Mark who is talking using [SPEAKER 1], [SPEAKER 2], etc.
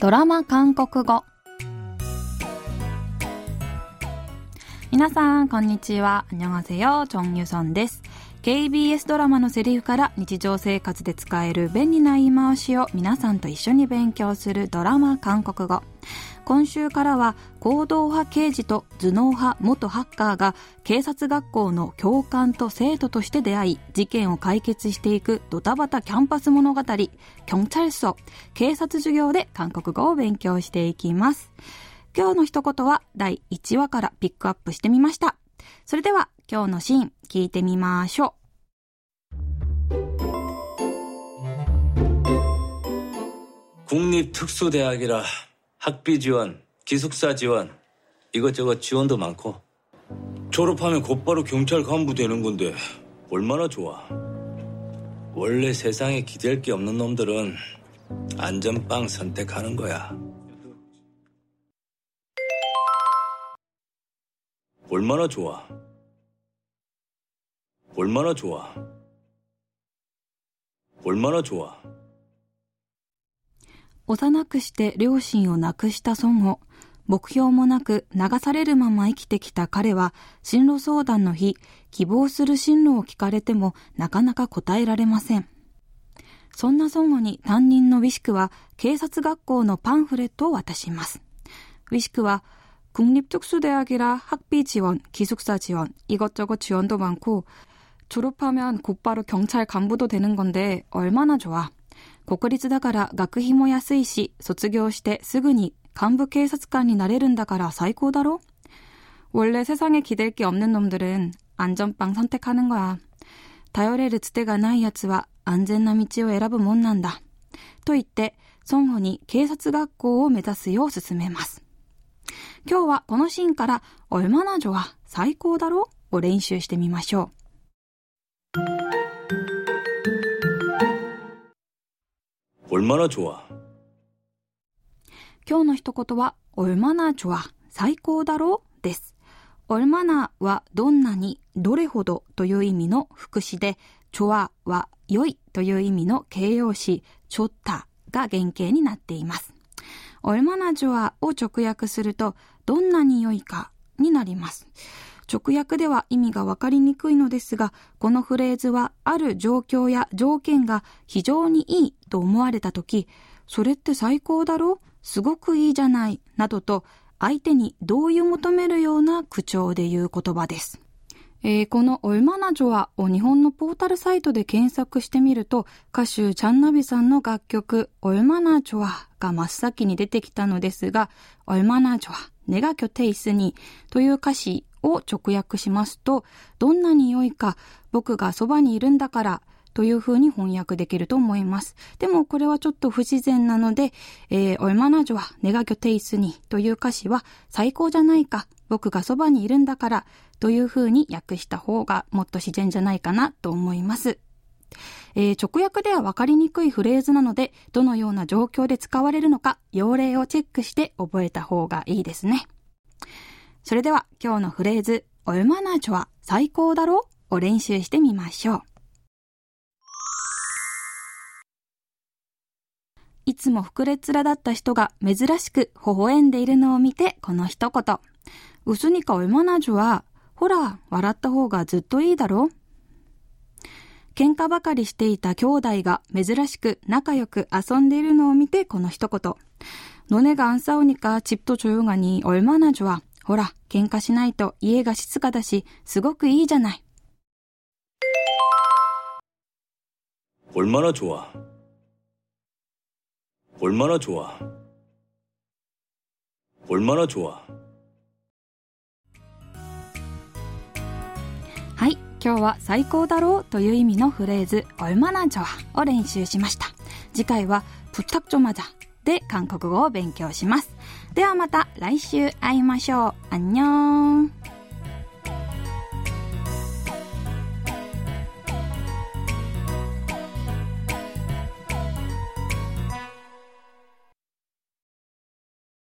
[SPEAKER 1] ドラマ韓国語皆さんこんにちは안녕하세요チョンユソンです KBS ドラマのセリフから日常生活で使える便利な言い回しを皆さんと一緒に勉強するドラマ韓国語。今週からは行動派刑事と頭脳派元ハッカーが警察学校の教官と生徒として出会い事件を解決していくドタバタキャンパス物語キョンチャルソ。警察授業で韓国語を勉強していきます。今日の一言は第1話からピックアップしてみました。それでは今日のシーン聞いてみましょう
[SPEAKER 2] 국립특수대학이라 학비 지원, 기숙사 지원, 이것저것 지원도 많고. 졸업하면 곧바로 경찰 간부 되는 건데 얼마나 좋아. 원래 세상에 기댈 게 없는 놈들은 안전빵 선택하는 거야. 얼마나 좋아. 얼마나 좋아. 얼마나 좋아.
[SPEAKER 1] 幼くして両親を亡くした孫悟。目標もなく流されるまま生きてきた彼は、進路相談の日、希望する進路を聞かれてもなかなか答えられません。そんな孫悟に担任のウィシクは警察学校のパンフレットを渡します。ウィシクは、국립특수대학이라학비지원기숙사지원이것저것지원도많고 졸업하면곧바로경찰간부도되는건데얼마나좋아国立だから学費も安いし、卒業してすぐに幹部警察官になれるんだから最高だろ원래세상에기댈게없는놈들은안전빵선택하는거야頼れるつてがない奴は安全な道を選ぶもんなんだ。と言って、孫悟に警察学校を目指すよう進めます。今日はこのシーンから、얼마나좋아最高だろを練習してみましょう。
[SPEAKER 2] 얼마나 좋아.
[SPEAKER 1] 今日の一言は、얼마나 좋아、最高だろうです。얼마나 はどんなに、どれほどという意味の副詞で、좋아は良いという意味の形容詞、좋다が原型になっています。얼마나 좋아を直訳すると、どんなに良いかになります。 直訳では意味がわかりにくいのですが、このフレーズはある状況や条件が非常にいいと思われたとき、それって最高だろ？すごくいいじゃない、などと相手に同意を求めるような口調で言う言葉です。えー、このオルマナジョアを日本のポータルサイトで検索してみると、歌手チャンナビさんの楽曲、オルマナジョアが真っ先に出てきたのですが、オルマナジョア、ネガキョテイスにという歌詞を直訳しますと、どんなに良いか、僕がそばにいるんだから、という風に翻訳できると思います。でもこれはちょっと不自然なので、えー、オルマナジョはネガギョテイスにという歌詞は最高じゃないか、僕がそばにいるんだからという風に訳した方がもっと自然じゃないかなと思います。えー、直訳では分かりにくいフレーズなので、どのような状況で使われるのか、用例をチェックして覚えた方がいいですね。それでは今日のフレーズ、オルマナチョは最高だろを練習してみましょう。いつも膨れ面だった人が珍しく微笑んでいるのを見てこの一言。うすにか얼마나좋아ほら、笑った方がずっといいだろ喧嘩ばかりしていた兄弟が珍しく仲良く遊んでいるのを見てこの一言。너네가안싸우니까집도조용하니얼마나좋아 ほら、喧嘩しないと家が静かだし、すごくいいじゃない。
[SPEAKER 2] 얼마나좋아얼마나좋아얼마나좋아
[SPEAKER 1] はい、今日は最高だろうという意味のフレーズ、얼마나좋아を練習しました。次回は、부탁좀하 자で韓国語を勉強します。ではまた来週会いましょう。アンニョン。